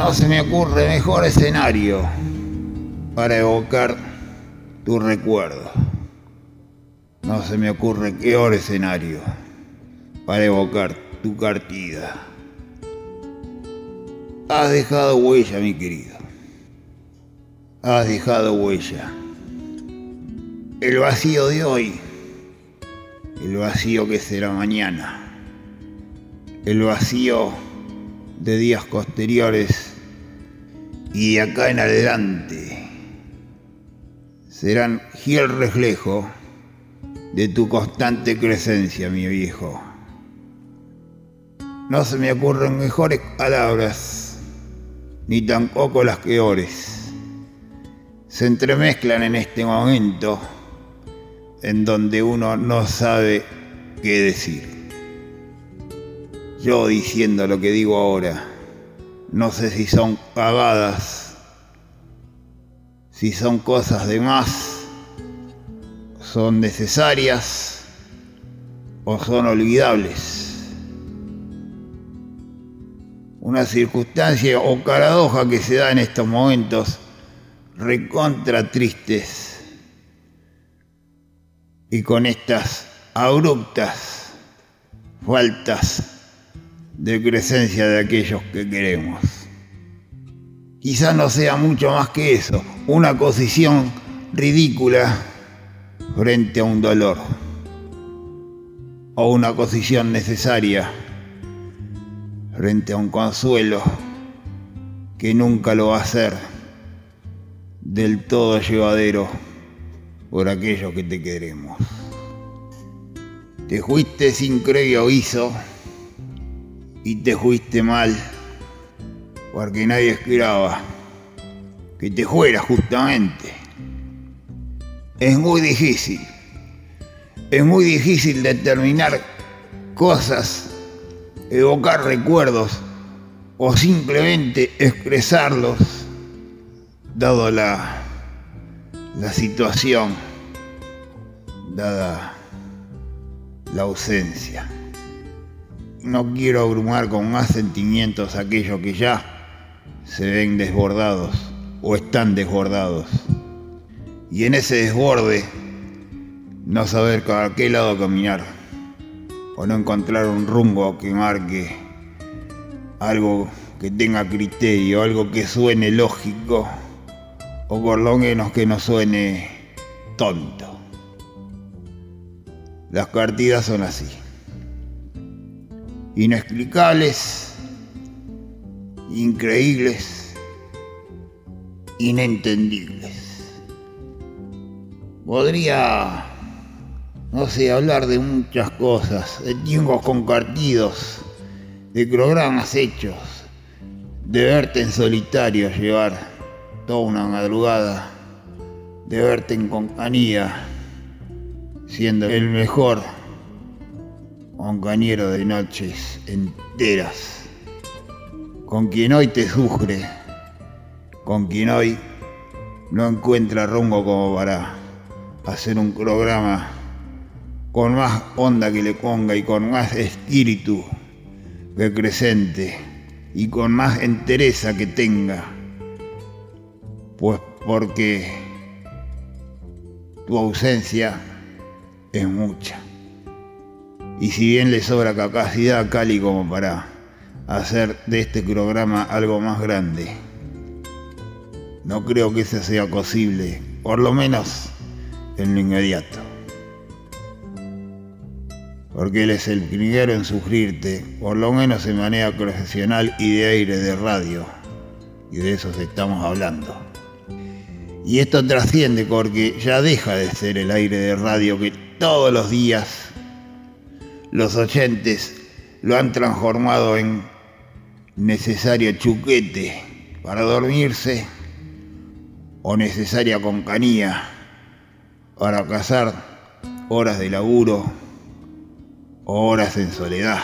No se me ocurre mejor escenario para evocar tu recuerdo. No se me ocurre peor escenario para evocar tu partida. Has dejado huella, mi querido. Has dejado huella. El vacío de hoy, el vacío que será mañana, el vacío de días posteriores y de acá en adelante serán fiel reflejo de tu constante presencia, mi viejo. No se me ocurren mejores palabras, ni tampoco las peores. Se entremezclan en este momento en donde uno no sabe qué decir. Yo diciendo lo que digo ahora, no sé si son pagadas, si son cosas de más, son necesarias o son olvidables. Una circunstancia o paradoja que se da en estos momentos recontra tristes y con estas abruptas faltas de presencia de aquellos que queremos. Quizás no sea mucho más que eso, una posición ridícula frente a un dolor o una posición necesaria frente a un consuelo que nunca lo va a ser del todo llevadero por aquello que te queremos. Te fuiste sin previo aviso y te fuiste mal porque nadie esperaba que te fuera justamente. Es muy difícil, es muy difícil determinar cosas, evocar recuerdos o simplemente expresarlos dado la, la situación, dada la ausencia no quiero abrumar con más sentimientos aquellos que ya se ven desbordados o están desbordados. Y en ese desborde, no saber a qué lado caminar o no encontrar un rumbo que marque algo que tenga criterio, algo que suene lógico o por lo menos que no suene tonto. Las partidas son así inexplicables, increíbles, inentendibles. Podría, no sé, hablar de muchas cosas, de tiempos compartidos, de programas hechos, de verte en solitario llevar toda una madrugada, de verte en compañía, siendo el mejor compañero de noches enteras, con quien hoy te sufre, con quien hoy no encuentra rumbo como para hacer un programa con más onda que le ponga y con más espíritu que crecente y con más entereza que tenga, pues porque tu ausencia es mucha. Y si bien le sobra capacidad a Cali como para hacer de este programa algo más grande, no creo que eso sea posible, por lo menos en lo inmediato. Porque él es el primero en sufrirte, por lo menos en manera profesional y de aire de radio. Y de eso estamos hablando. Y esto trasciende porque ya deja de ser el aire de radio que todos los días los oyentes lo han transformado en necesario chuquete para dormirse o necesaria compañía para cazar horas de laburo o horas en soledad.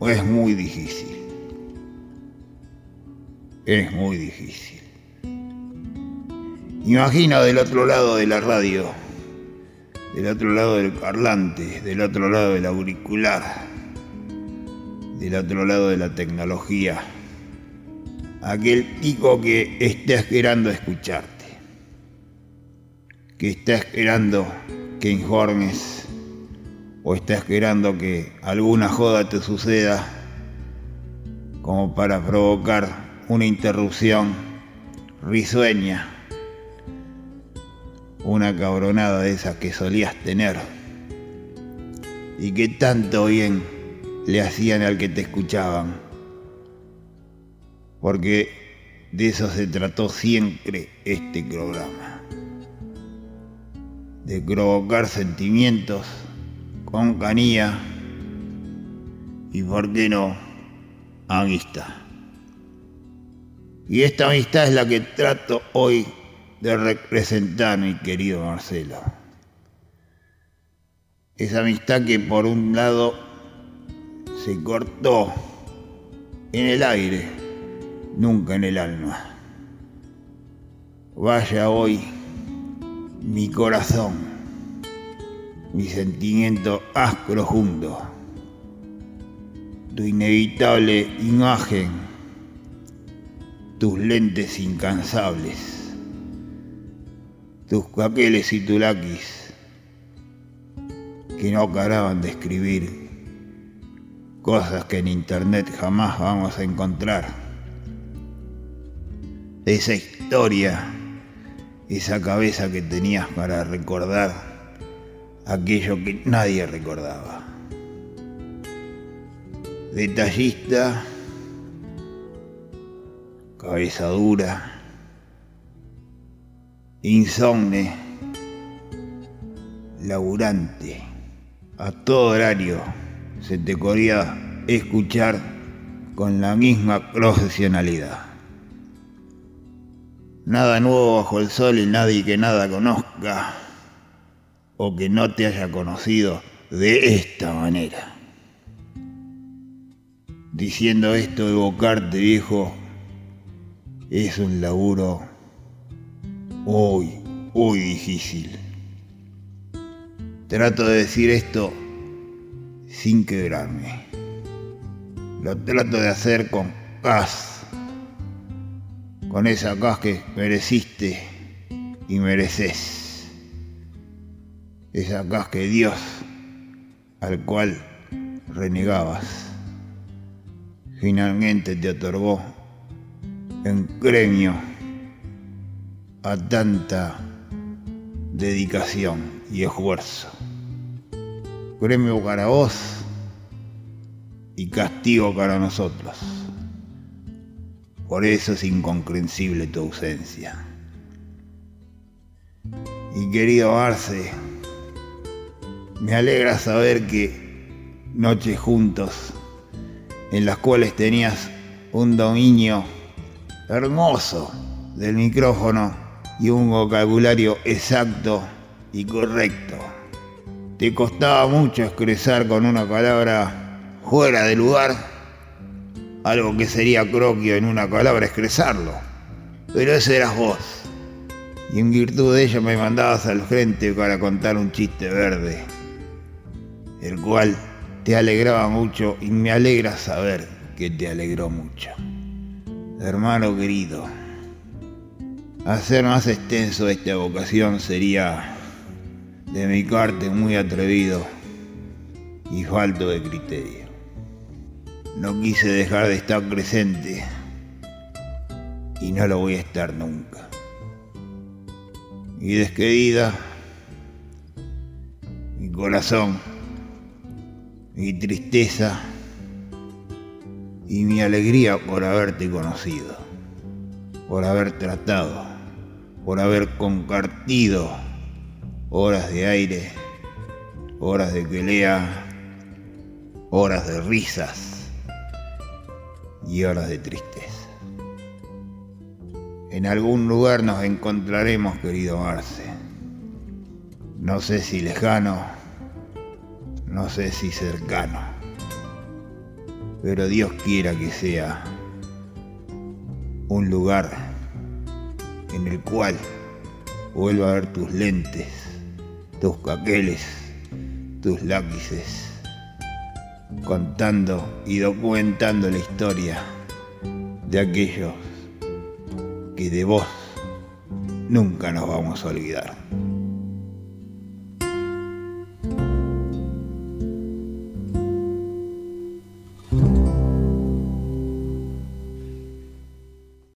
Es muy difícil. Es muy difícil. Imagina del otro lado de la radio del otro lado del parlante, del otro lado del auricular, del otro lado de la tecnología, aquel tico que está esperando escucharte, que está esperando que informes o está esperando que alguna joda te suceda como para provocar una interrupción risueña, una cabronada de esas que solías tener y que tanto bien le hacían al que te escuchaban. Porque de eso se trató siempre este programa. De provocar sentimientos con canía y, por qué no, amistad. Y esta amistad es la que trato hoy de representar, mi querido Marcelo. Esa amistad que por un lado se cortó en el aire, nunca en el alma. Vaya hoy mi corazón, mi sentimiento asco junto, tu inevitable imagen, tus lentes incansables, tus caqueles y tulaquis que no paraban de escribir cosas que en internet jamás vamos a encontrar. Esa historia, esa cabeza que tenías para recordar aquello que nadie recordaba. Detallista, cabeza dura, insomne, laburante a todo horario se te podía escuchar con la misma profesionalidad. Nada nuevo bajo el sol y nadie que nada conozca o que no te haya conocido de esta manera. Diciendo esto, evocarte, viejo, es un laburo muy, muy difícil. Trato de decir esto sin quebrarme. Lo trato de hacer con paz, con esa paz que mereciste y mereces. Esa paz que Dios, al cual renegabas, finalmente te otorgó en premio a tanta dedicación y esfuerzo premio para vos y castigo para nosotros. Por eso es incomprensible tu ausencia. Y querido Arce, me alegra saber que noches juntos, en las cuales tenías un dominio hermoso del micrófono y un vocabulario exacto y correcto te costaba mucho expresar con una palabra fuera de lugar algo que sería croquio en una palabra expresarlo. Pero ese eras vos. Y en virtud de ello me mandabas al frente para contar un chiste verde, el cual te alegraba mucho y me alegra saber que te alegró mucho. Hermano querido, hacer más extenso esta vocación sería de mi parte muy atrevido y falto de criterio. No quise dejar de estar presente y no lo voy a estar nunca. Mi despedida, mi corazón, mi tristeza y mi alegría por haberte conocido, por haber tratado, por haber compartido horas de aire, horas de pelea, horas de risas y horas de tristeza. En algún lugar nos encontraremos, querido Marce. No sé si lejano, no sé si cercano, pero Dios quiera que sea un lugar en el cual vuelva a ver tus lentes tus caqueles, tus lápices, contando y documentando la historia de aquellos que de vos nunca nos vamos a olvidar.